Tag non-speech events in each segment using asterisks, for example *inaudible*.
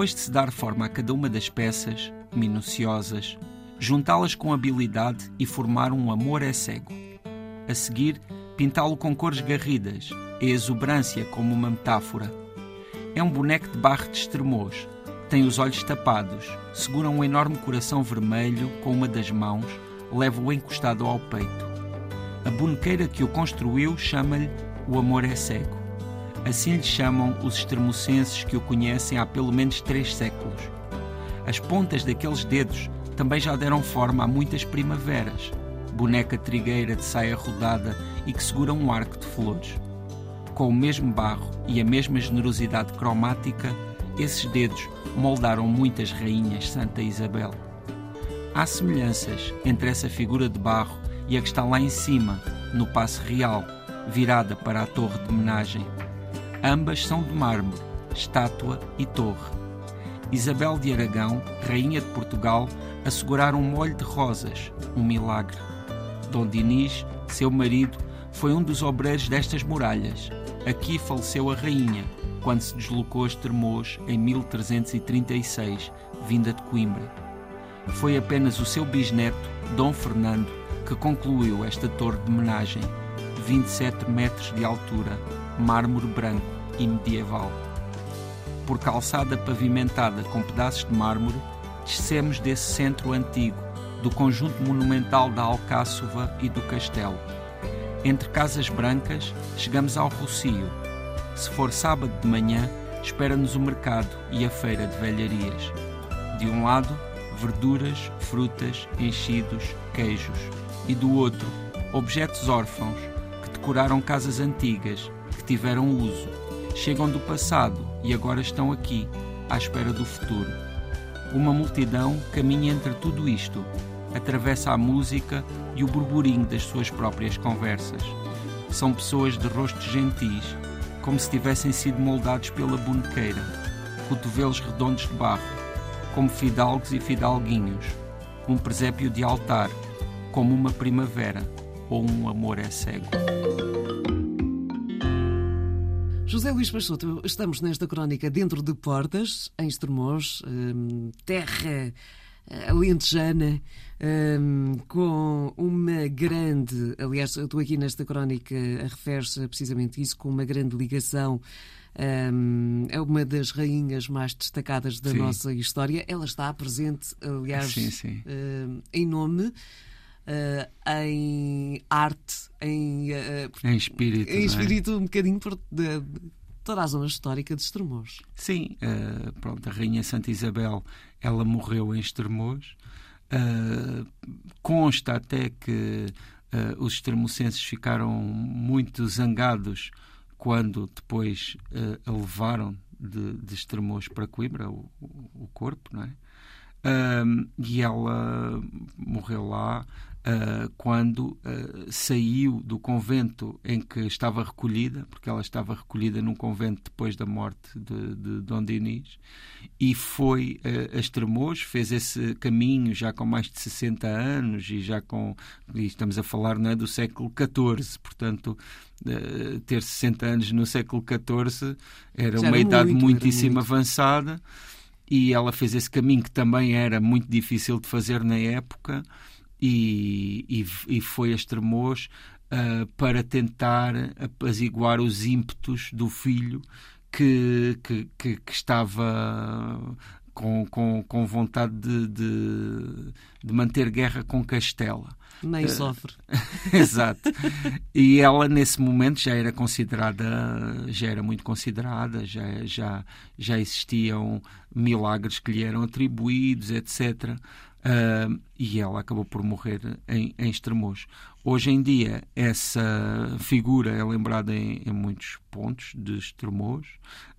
Depois de se dar forma a cada uma das peças, minuciosas, juntá-las com habilidade e formar um amor é cego. A seguir, pintá-lo com cores garridas, a exuberância como uma metáfora. É um boneco de barro de extremoz, tem os olhos tapados, segura um enorme coração vermelho com uma das mãos, leva-o encostado ao peito. A bonequeira que o construiu chama-lhe O Amor é Cego. Assim lhe chamam os extremocenses que o conhecem há pelo menos três séculos. As pontas daqueles dedos também já deram forma a muitas primaveras, boneca trigueira de saia rodada e que segura um arco de flores. Com o mesmo barro e a mesma generosidade cromática, esses dedos moldaram muitas rainhas Santa Isabel. Há semelhanças entre essa figura de barro e a que está lá em cima, no Passo Real, virada para a torre de homenagem. Ambas são de mármore, estátua e torre. Isabel de Aragão, rainha de Portugal, assegurar um molho de rosas, um milagre. Dom Dinis, seu marido, foi um dos obreiros destas muralhas. Aqui faleceu a rainha, quando se deslocou a Estremoz em 1336, vinda de Coimbra. Foi apenas o seu bisneto, Dom Fernando, que concluiu esta torre de homenagem, 27 metros de altura, mármore branco e medieval. Por calçada pavimentada com pedaços de mármore, descemos desse centro antigo, do conjunto monumental da Alcáçova e do Castelo. Entre casas brancas, chegamos ao Rocio. Se for sábado de manhã, espera-nos o mercado e a feira de velharias. De um lado, verduras, frutas, enchidos, queijos. E do outro, objetos órfãos que decoraram casas antigas, tiveram uso, chegam do passado e agora estão aqui, à espera do futuro. Uma multidão caminha entre tudo isto, atravessa a música e o burburinho das suas próprias conversas. São pessoas de rostos gentis, como se tivessem sido moldados pela bonequeira, cotovelos redondos de barro, como fidalgos e fidalguinhos, um presépio de altar, como uma primavera ou um amor é cego. José Luís Peixoto, estamos nesta crónica dentro de Portas, em Estremoz, hum, terra eh, alentejana, hum, com uma grande. Aliás, eu estou aqui nesta crónica a refere-se precisamente isso, com uma grande ligação. Um, é uma das rainhas mais destacadas da Sim. nossa história. Ela está presente, aliás, Sim, sim. hum, em nome, uh, em arte, em, uh, Em espírito. em é? espírito um bocadinho por de, de toda a zona histórica de Estremoz. Sim, eh, pronto, a Rainha Santa Isabel, ela morreu em Estremoz. Consta até que os extremocenses ficaram muito zangados quando depois a levaram de, de Estremoz para Coimbra, o, o- corpo, não é? E ela morreu lá ah, quando ah, saiu do convento em que estava recolhida, porque ela estava recolhida num convento depois da morte de, de Dom Dinis, e foi ah, a Estremoz, fez esse caminho já com mais de 60 anos e já com. e estamos a falar não é, do século XIV, portanto. ah, ter 60 anos no século XIV era Já uma era idade muito, muitíssimo muito. avançada e ela fez esse caminho que também era muito difícil de fazer na época. E, e, e foi a Estremoz ah, para tentar apaziguar os ímpetos do filho que, que, que, que estava com, com, com vontade de, de, de manter guerra com Castela. Nem Eh, sofre. *laughs* Exato. E ela nesse momento já era considerada, já era muito considerada, já já já existiam milagres que lhe eram atribuídos, etc. Ah, e ela acabou por morrer em, em Estremoz. Hoje em dia essa figura é lembrada em, em muitos pontos de Estremoz.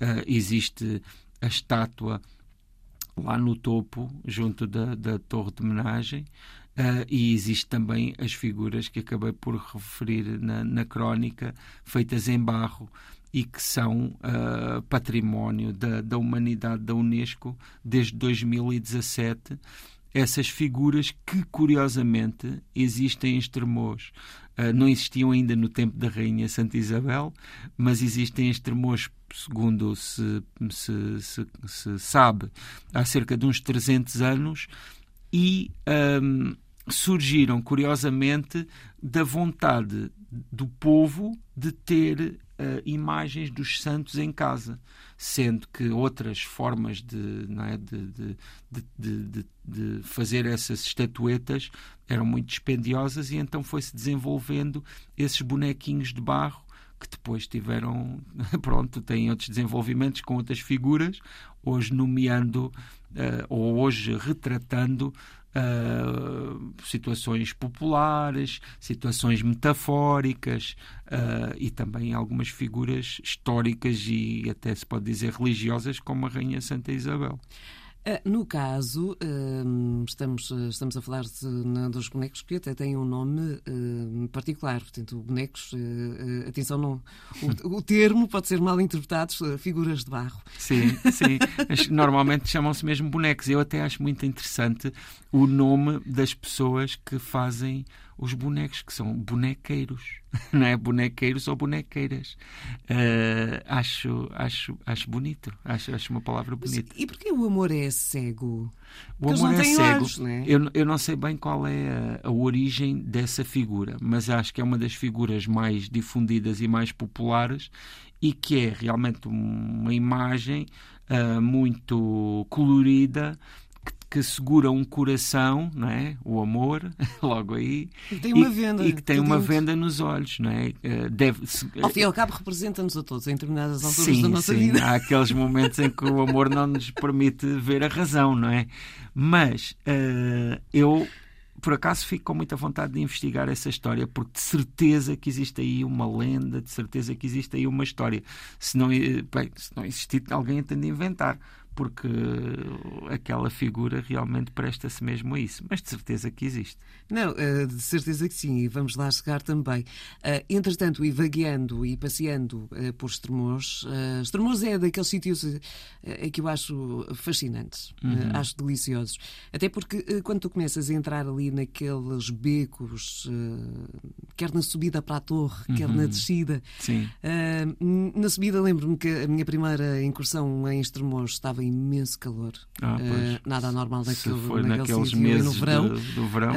Ah, existe a estátua lá no topo, junto da, da torre de homenagem, ah, e existe também as figuras que acabei por referir na, na crónica, feitas em barro e que são ah, património da, da humanidade da Unesco desde 2017. Essas figuras que, curiosamente, existem em Estremoz. Uh, não existiam ainda no tempo da Rainha Santa Isabel, mas existem em Estremoz, segundo se, se, se, se, sabe, há cerca de uns 300 anos, e um, surgiram, curiosamente, da vontade do povo de ter uh, imagens dos santos em casa, sendo que outras formas de, é, de, de, de, fazer essas estatuetas eram muito dispendiosas e então foi-se desenvolvendo esses bonequinhos de barro que depois tiveram, *laughs* pronto, têm outros desenvolvimentos com outras figuras, hoje nomeando uh, ou hoje retratando uh, situações populares, situações metafóricas uh, e também algumas figuras históricas e até se pode dizer religiosas, como a Rainha Santa Isabel. Ah, no caso, estamos, estamos a falar de, dos bonecos que até têm um nome particular. Portanto, bonecos, atenção, não, o, *laughs* o, termo pode ser mal interpretado, figuras de barro. Sim, sim. Normalmente chamam-se mesmo bonecos. Eu até acho muito interessante o nome das pessoas que fazem os bonecos, que são bonequeiros, *laughs* não é? Bonequeiros ou bonequeiras. Uh, acho, acho, acho bonito, acho, acho uma palavra bonita. Mas, e porquê o amor é cego? O amor é cego. Olhos, é? eu, eu não sei bem qual é a, a, origem dessa figura, mas acho que é uma das figuras mais difundidas e mais populares e que é realmente uma imagem uh, muito colorida que segura um coração, não é? O amor, *laughs* logo aí. E tem uma venda. E que tem uma venda nos olhos, não é? Eh, deve Ao fim e ao cabo, representa-nos a todos em determinadas alturas sim, da nossa sim. vida. Há aqueles momentos em que o amor não nos permite ver a razão, não é? Mas uh, eu por acaso fico com muita vontade de investigar essa história, porque de certeza que existe aí uma lenda, de certeza que existe aí uma história. Se não, eh, bem, se não existir, alguém tem de inventar porque aquela figura realmente presta-se mesmo a isso. Mas de certeza que existe. Não, eh, de certeza que sim, e vamos lá chegar também. Eh, entretanto, e vagueando e passeando eh, por Estremoz, Estremoz é daqueles sítios que eu acho fascinantes, uhum. acho deliciosos. Até porque quando tu começas a entrar ali naqueles becos, quer na subida para a torre, uhum. quer na uhum. descida. Sim. Na subida lembro-me que a minha primeira incursão em Estremoz estava imenso calor. Ah, uh, nada anormal Se foi naqueles meses no verão. De, do verão.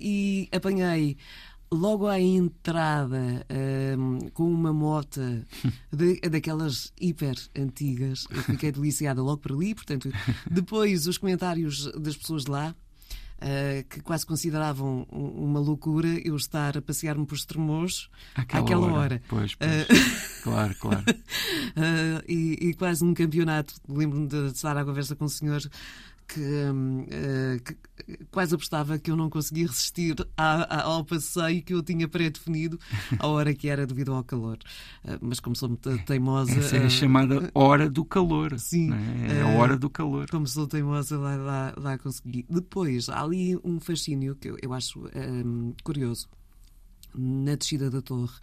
E apanhei logo à entrada um, com uma moto *laughs* de, daquelas hiper antigas. Eu fiquei deliciada logo por ali. Portanto, depois os comentários das pessoas de lá uh, que quase consideravam uma loucura eu estar a passear-me por Estremoz àquela, àquela hora. hora. Pois, pois. Uh, *laughs* claro, claro. Uh, *laughs* e, e, quase um campeonato. Lembro-me de estar à conversa com o senhor que, uh, que, quase apostava que eu não conseguia resistir a, a, ao passeio que eu tinha pré-definido à hora que era devido ao calor. Uh, mas como sou muito teimosa. Essa é a uh, chamada hora do calor. Sim. É? é a hora do calor. Como sou teimosa, lá, lá, lá consegui. Depois, há ali um fascínio que eu, eu acho um, curioso. Na descida da torre,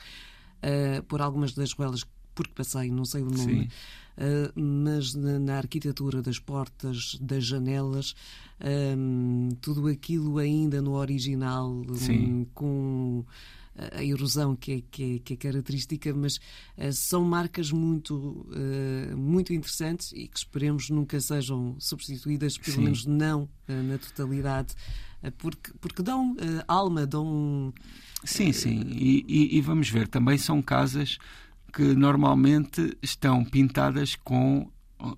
por algumas das ruelas porque passei, não sei o nome. Uh, mas na, na, arquitetura das portas, das janelas, um, tudo aquilo ainda no original, um, com a erosão que é, que é, que é característica, mas uh, são marcas muito, uh, muito interessantes e que esperemos nunca sejam substituídas, pelo Sim. menos não uh, na totalidade, porque, porque dão alma, dão. Sim, sim, e, e, e, vamos ver, também são casas que normalmente estão pintadas com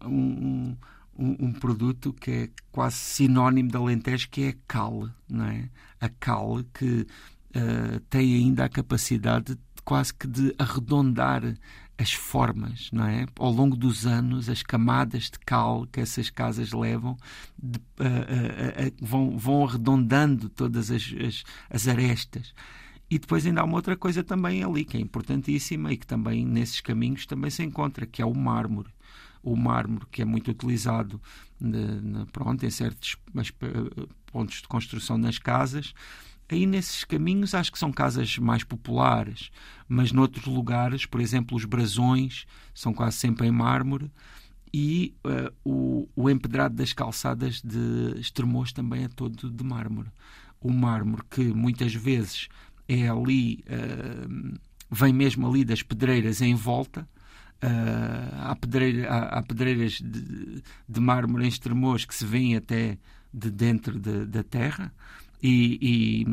um, um, um, produto que é quase sinónimo de Alentejo, que é a cal, não é? A cal que uh, tem ainda a capacidade de, quase que de arredondar as formas, não é? Ao longo dos anos, as camadas de cal que essas casas levam de, uh, uh, vão, vão arredondando todas as, as, as arestas. E depois ainda há uma outra coisa também ali, que é importantíssima e que também nesses caminhos também se encontra, que é o mármore. O mármore que é muito utilizado de, de, pronto, em certos pontos de construção nas casas. Aí nesses caminhos acho que são casas mais populares, mas noutros lugares, por exemplo, os brasões são quase sempre em mármore e uh, o, o empedrado das calçadas de Estremoz também é todo de mármore. O mármore que muitas vezes é ali, uh, vem mesmo ali das pedreiras em volta. Uh, há, pedreira, há, há, pedreiras de, de mármore em Estremoz que se vêem até de dentro de, da terra e,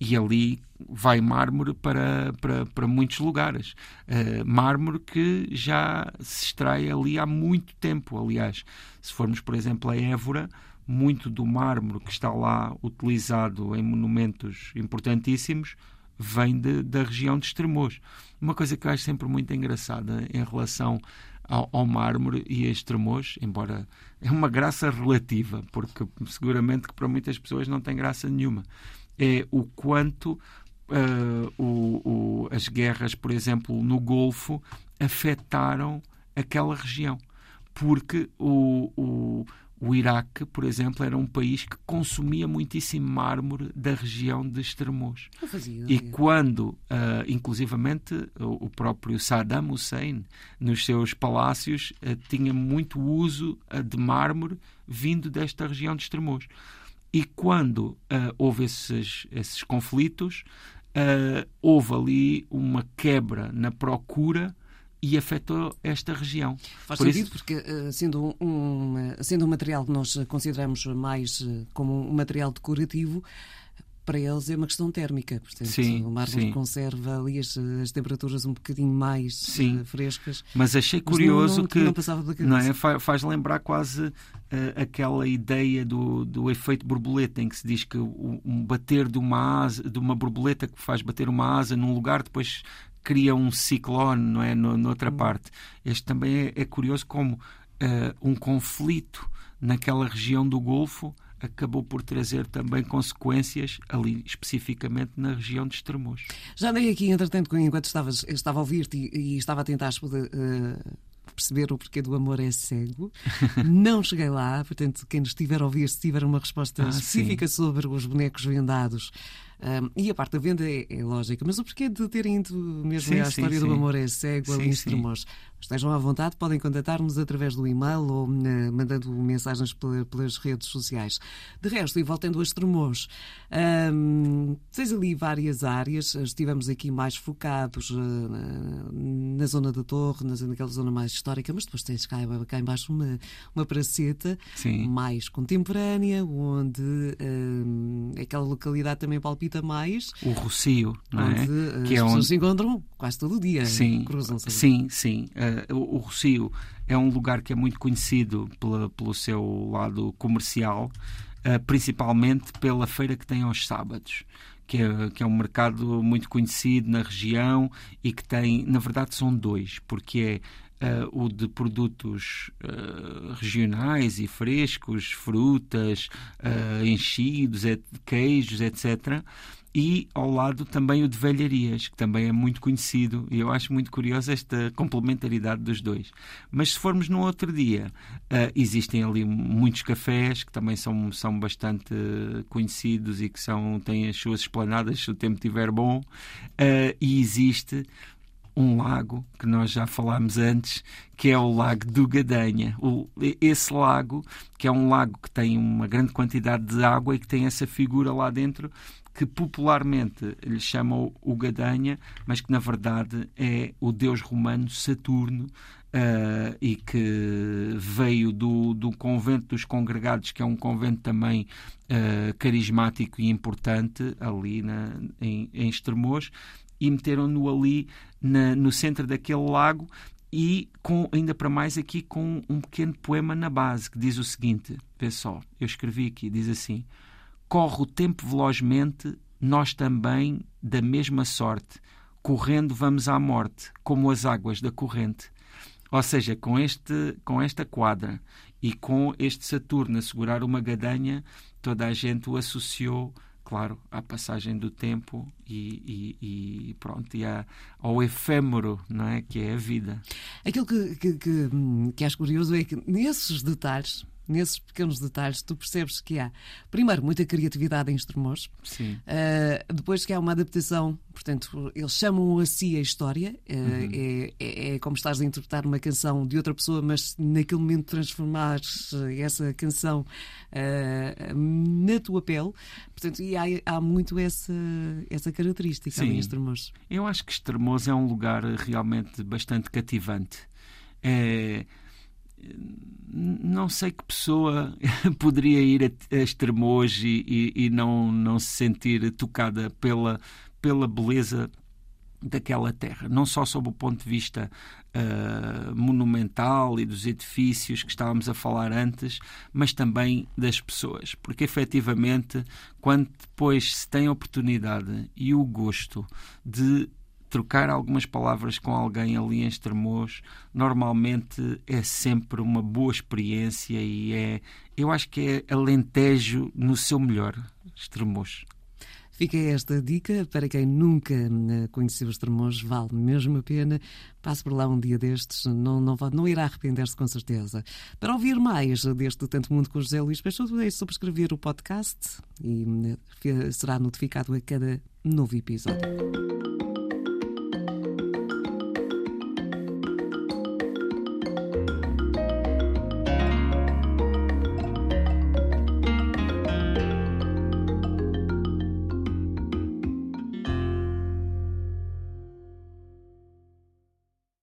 e, e, ali vai mármore para, para, para muitos lugares. Uh, mármore que já se extrai ali há muito tempo. Aliás, se formos, por exemplo, a Évora, muito do mármore que está lá utilizado em monumentos importantíssimos vem de, da região de Estremoz. Uma coisa que eu acho sempre muito engraçada em relação ao, ao mármore e a Estremoz, embora é uma graça relativa, porque seguramente que para muitas pessoas não tem graça nenhuma, é o quanto uh, o, o, as guerras, por exemplo, no Golfo afetaram aquela região. Porque o, o o Iraque, por exemplo, era um país que consumia muitíssimo mármore da região de Estremoz. E quando, uh, inclusivamente, o, o, próprio Saddam Hussein, nos seus palácios, uh, tinha muito uso uh, de mármore vindo desta região de Estremoz. E quando houve esses, esses conflitos, houve ali uma quebra na procura e afetou esta região. Faz Por sentido, isso... porque eh, sendo um, sendo um material que nós consideramos mais eh, como um material decorativo, para eles é uma questão térmica. Portanto, sim, o mármore sim. conserva ali as, as, temperaturas um bocadinho mais sim. Uh, frescas. Mas achei curioso mas não, não, que não, não é, faz lembrar quase uh, aquela ideia do, do efeito borboleta, em que se diz que o, um bater de uma asa, de uma borboleta que faz bater uma asa num lugar, depois cria um ciclone, não é? No, noutra hum. parte. Este também é, é curioso como uh, um conflito naquela região do Golfo acabou por trazer também consequências ali, especificamente na região de Estremoz. Já andei aqui, entretanto, enquanto estavas, estava a ouvir-te e, e, estava a tentar uh, perceber o porquê do amor é cego. *laughs* Não cheguei lá, portanto, quem nos estiver a ouvir, se tiver uma resposta ah, específica sim. sobre os bonecos vendados, um, e a parte da venda é, é, lógica, mas o porquê de terem ido mesmo sim, à história sim, do amor? É cego ali em Estremoz? Estejam à vontade, podem contatar-nos através do e-mail ou uh, mandando mensagens pelas redes sociais. De resto, e voltando a Estremoz, um, tens ali várias áreas, estivemos aqui mais focados uh, na zona da torre, naquela zona mais histórica, mas depois tens cá, cá embaixo uma, uma praceta mais contemporânea, onde um, aquela localidade também palpita mais. O Rocio, não é? que as é onde se encontram quase todo o dia. Sim, sim, sim. Uh, o, o Rocio é um lugar que é muito conhecido pela, pelo seu lado comercial, uh, principalmente pela feira que tem aos sábados. Que é, que é, um mercado muito conhecido na região e que tem, na verdade, são dois, porque é uh, o de produtos uh, regionais e frescos, frutas, uh, enchidos, queijos, etc e ao lado também o de velharias, que também é muito conhecido, e eu acho muito curiosa esta complementaridade dos dois. Mas se formos no outro dia, uh, existem ali muitos cafés que também são, são bastante conhecidos e que são, têm as suas esplanadas se o tempo estiver bom, uh, e existe um lago que nós já falámos antes, que é o Lago do Gadanha. O, esse lago, que é um lago que tem uma grande quantidade de água e que tem essa figura lá dentro que popularmente lhe chamam o Gadanha, mas que na verdade é o deus romano Saturno uh, e que veio do, do convento dos congregados, que é um convento também uh, carismático e importante ali na, em, em Estremoz, e meteram-no ali na, no centro daquele lago e com, ainda para mais aqui com um pequeno poema na base que diz o seguinte, pessoal, eu escrevi aqui, diz assim corre o tempo velozmente, nós também, da mesma sorte, correndo vamos à morte, como as águas da corrente. Ou seja, com, este, com esta quadra e com este Saturno a segurar uma gadanha, toda a gente o associou, claro, à passagem do tempo e, e, e pronto, e a, ao efêmero, não é? Que é a vida. Aquilo que, que, que, que acho curioso é que nesses detalhes nesses pequenos detalhes, tu percebes que há, primeiro, muita criatividade em Estremoz, Sim. Uh, depois que há uma adaptação, portanto, eles chamam a si a história, uh, uhum. é, é, é, como estás a interpretar uma canção de outra pessoa, mas naquele momento transformar essa canção uh, na tua pele, portanto, e há, há muito essa, essa característica Sim. em Estremoz. Eu acho que Estremoz é um lugar realmente bastante cativante. É não sei que pessoa *laughs* poderia ir a, a Estremoz e, e, e, não, não se sentir tocada pela, pela beleza daquela terra, não só sob o ponto de vista uh, monumental e dos edifícios que estávamos a falar antes, mas também das pessoas, porque efetivamente, quando depois se tem a oportunidade e o gosto de trocar algumas palavras com alguém ali em Estremoz normalmente é sempre uma boa experiência e é, eu acho que é alentejo no seu melhor, Estremoz. Fica esta dica para quem nunca eh, conheceu Estremoz, vale mesmo a pena. Passe por lá um dia destes, não, não, não irá arrepender-se com certeza. Para ouvir mais deste Tanto Mundo com José Luís Peixoto, é subscrever o podcast e eh, será notificado a cada novo episódio.